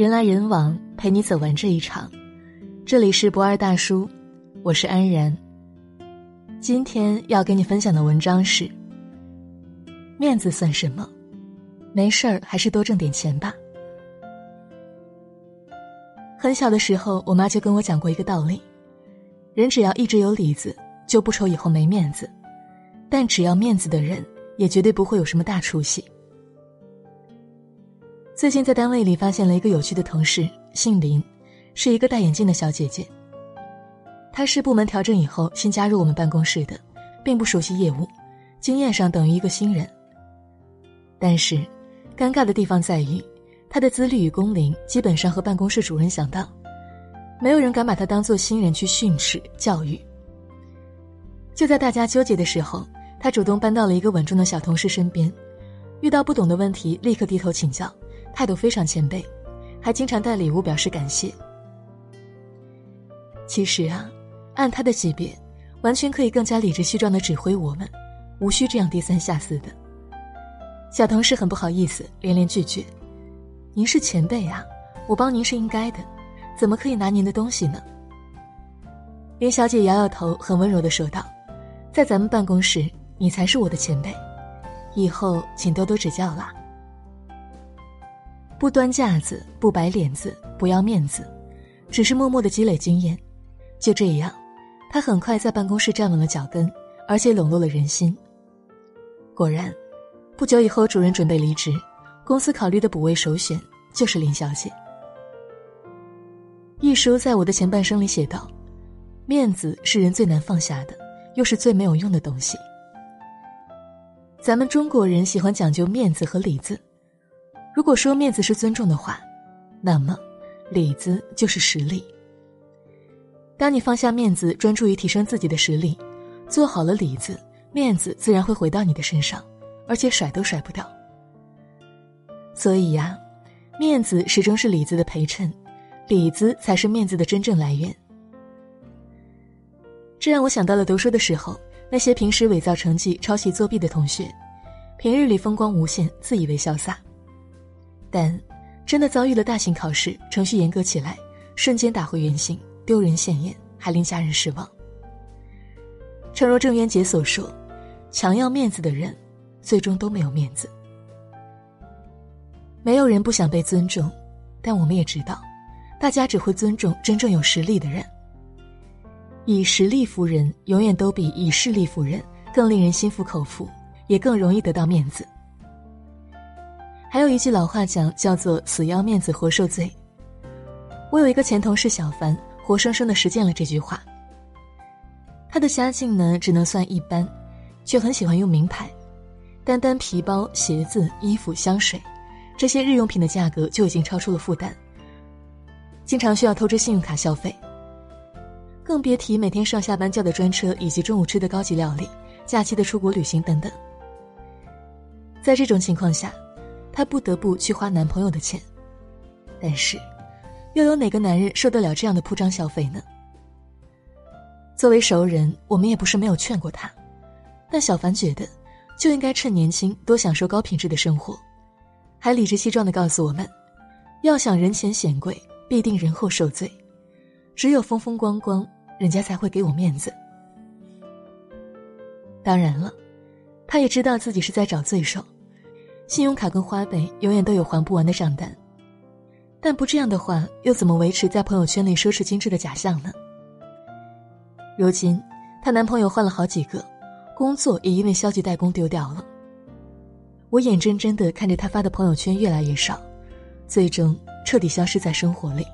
人来人往，陪你走完这一场。这里是不二大叔，我是安然。今天要给你分享的文章是：面子算什么？没事儿，还是多挣点钱吧。很小的时候，我妈就跟我讲过一个道理：人只要一直有里子，就不愁以后没面子；但只要面子的人，也绝对不会有什么大出息。最近在单位里发现了一个有趣的同事，姓林，是一个戴眼镜的小姐姐。她是部门调整以后新加入我们办公室的，并不熟悉业务，经验上等于一个新人。但是，尴尬的地方在于，她的资历与工龄基本上和办公室主任相当，没有人敢把她当做新人去训斥教育。就在大家纠结的时候，她主动搬到了一个稳重的小同事身边，遇到不懂的问题立刻低头请教。态度非常谦卑，还经常带礼物表示感谢。其实啊，按他的级别，完全可以更加理直气壮的指挥我们，无需这样低三下四的。小同事很不好意思，连连拒绝：“您是前辈啊，我帮您是应该的，怎么可以拿您的东西呢？”林小姐摇摇头，很温柔的说道：“在咱们办公室，你才是我的前辈，以后请多多指教啦。”不端架子，不摆脸子，不要面子，只是默默的积累经验。就这样，他很快在办公室站稳了脚跟，而且笼络了人心。果然，不久以后，主任准备离职，公司考虑的补位首选就是林小姐。一书在我的前半生里写道：“面子是人最难放下的，又是最没有用的东西。咱们中国人喜欢讲究面子和里子。”如果说面子是尊重的话，那么里子就是实力。当你放下面子，专注于提升自己的实力，做好了里子，面子自然会回到你的身上，而且甩都甩不掉。所以呀，面子始终是里子的陪衬，里子才是面子的真正来源。这让我想到了读书的时候，那些平时伪造成绩、抄袭作弊的同学，平日里风光无限，自以为潇洒。但，真的遭遇了大型考试，程序严格起来，瞬间打回原形，丢人现眼，还令家人失望。诚如郑渊洁所说：“强要面子的人，最终都没有面子。”没有人不想被尊重，但我们也知道，大家只会尊重真正有实力的人。以实力服人，永远都比以势力服人更令人心服口服，也更容易得到面子。还有一句老话讲，叫做“死要面子活受罪”。我有一个前同事小凡，活生生的实践了这句话。他的家境呢，只能算一般，却很喜欢用名牌，单单皮包、鞋子、衣服、香水，这些日用品的价格就已经超出了负担。经常需要透支信用卡消费，更别提每天上下班叫的专车以及中午吃的高级料理、假期的出国旅行等等。在这种情况下。她不得不去花男朋友的钱，但是，又有哪个男人受得了这样的铺张消费呢？作为熟人，我们也不是没有劝过她，但小凡觉得，就应该趁年轻多享受高品质的生活，还理直气壮的告诉我们，要想人前显贵，必定人后受罪，只有风风光光，人家才会给我面子。当然了，他也知道自己是在找罪受。信用卡跟花呗永远都有还不完的账单，但不这样的话，又怎么维持在朋友圈里奢侈精致的假象呢？如今，她男朋友换了好几个，工作也因为消极怠工丢掉了。我眼睁睁的看着她发的朋友圈越来越少，最终彻底消失在生活里。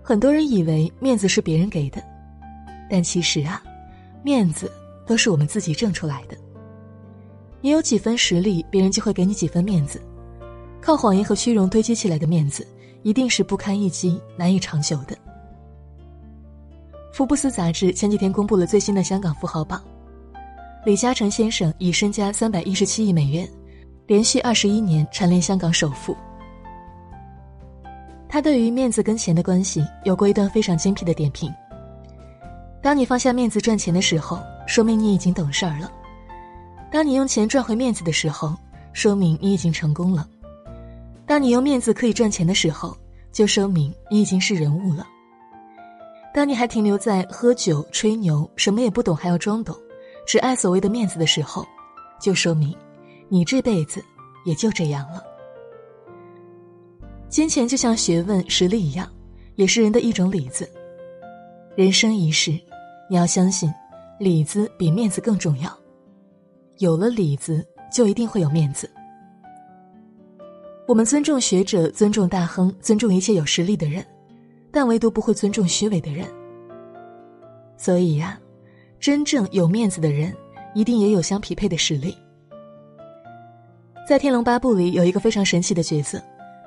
很多人以为面子是别人给的，但其实啊，面子都是我们自己挣出来的。你有几分实力，别人就会给你几分面子。靠谎言和虚荣堆积起来的面子，一定是不堪一击、难以长久的。福布斯杂志前几天公布了最新的香港富豪榜，李嘉诚先生以身家三百一十七亿美元，连续二十一年蝉联香港首富。他对于面子跟钱的关系有过一段非常精辟的点评：当你放下面子赚钱的时候，说明你已经懂事儿了。当你用钱赚回面子的时候，说明你已经成功了；当你用面子可以赚钱的时候，就说明你已经是人物了。当你还停留在喝酒、吹牛、什么也不懂还要装懂，只爱所谓的面子的时候，就说明你这辈子也就这样了。金钱就像学问、实力一样，也是人的一种里子。人生一世，你要相信，里子比面子更重要。有了里子，就一定会有面子。我们尊重学者，尊重大亨，尊重一切有实力的人。但唯独不会尊重虚伪的人。所以呀，真正有面子的人，一定也有相匹配的实力。在《天龙八部》里有一个非常神奇的角色，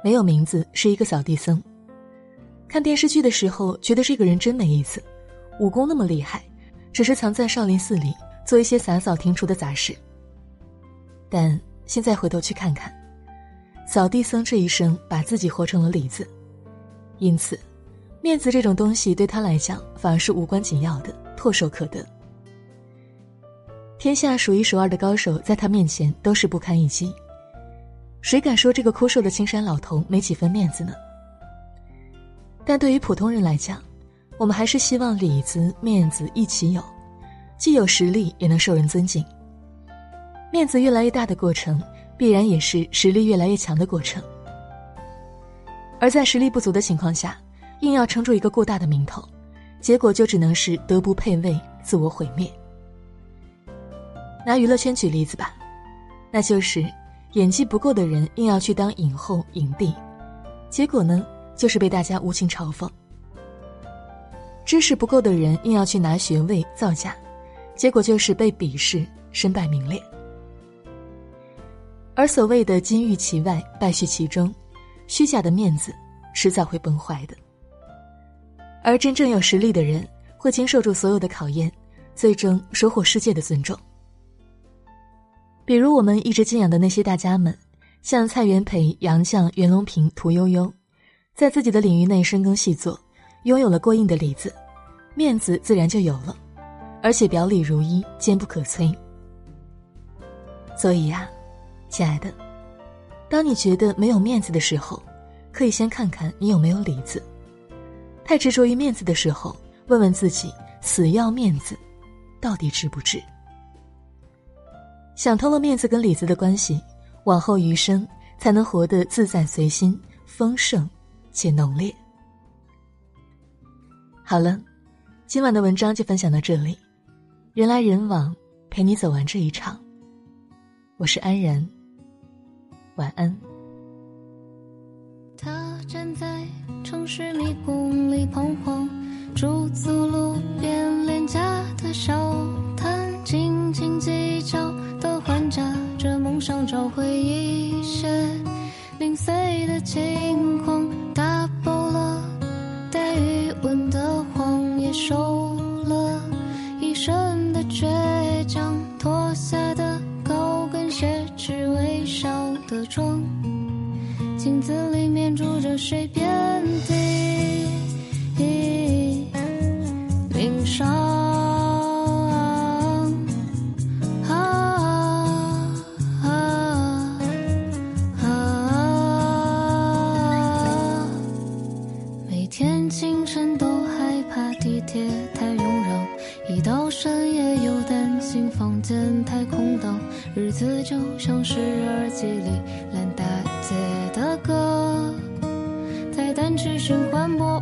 没有名字，是一个扫地僧。看电视剧的时候，觉得这个人真没意思，武功那么厉害，只是藏在少林寺里做一些洒扫庭除的杂事。但现在回头去看看，扫地僧这一生把自己活成了李子，因此。面子这种东西对他来讲反而是无关紧要的，唾手可得。天下数一数二的高手在他面前都是不堪一击，谁敢说这个枯瘦的青山老头没几分面子呢？但对于普通人来讲，我们还是希望里子面子一起有，既有实力也能受人尊敬。面子越来越大的过程，必然也是实力越来越强的过程。而在实力不足的情况下，硬要撑住一个过大的名头，结果就只能是德不配位，自我毁灭。拿娱乐圈举例子吧，那就是演技不够的人硬要去当影后、影帝，结果呢就是被大家无情嘲讽；知识不够的人硬要去拿学位造假，结果就是被鄙视、身败名裂。而所谓的金玉其外，败絮其中，虚假的面子迟早会崩坏的。而真正有实力的人，会经受住所有的考验，最终收获世界的尊重。比如我们一直敬仰的那些大家们，像蔡元培、杨绛、袁隆平、屠呦呦，在自己的领域内深耕细作，拥有了过硬的里子，面子自然就有了，而且表里如一，坚不可摧。所以呀，亲爱的，当你觉得没有面子的时候，可以先看看你有没有里子。太执着于面子的时候，问问自己：死要面子，到底值不值？想通了面子跟里子的关系，往后余生才能活得自在随心、丰盛且浓烈。好了，今晚的文章就分享到这里。人来人往，陪你走完这一场。我是安然，晚安。他站在。城市迷宫里彷徨，驻足路边廉价的小将，脱下的高跟鞋，只微笑的妆。镜子里面住着谁遍地鳞伤？间太空荡，日子就像是耳机里烂大街。的歌在单曲循环播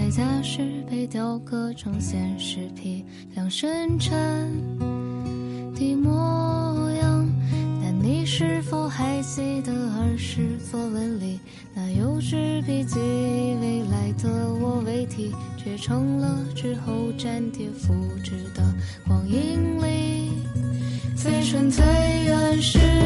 代价是被雕刻成现实批量生产的模样。但你是否还记得儿时作文里那幼稚笔记？未来的我为题，却成了之后粘贴复制的光阴里。最纯最原始。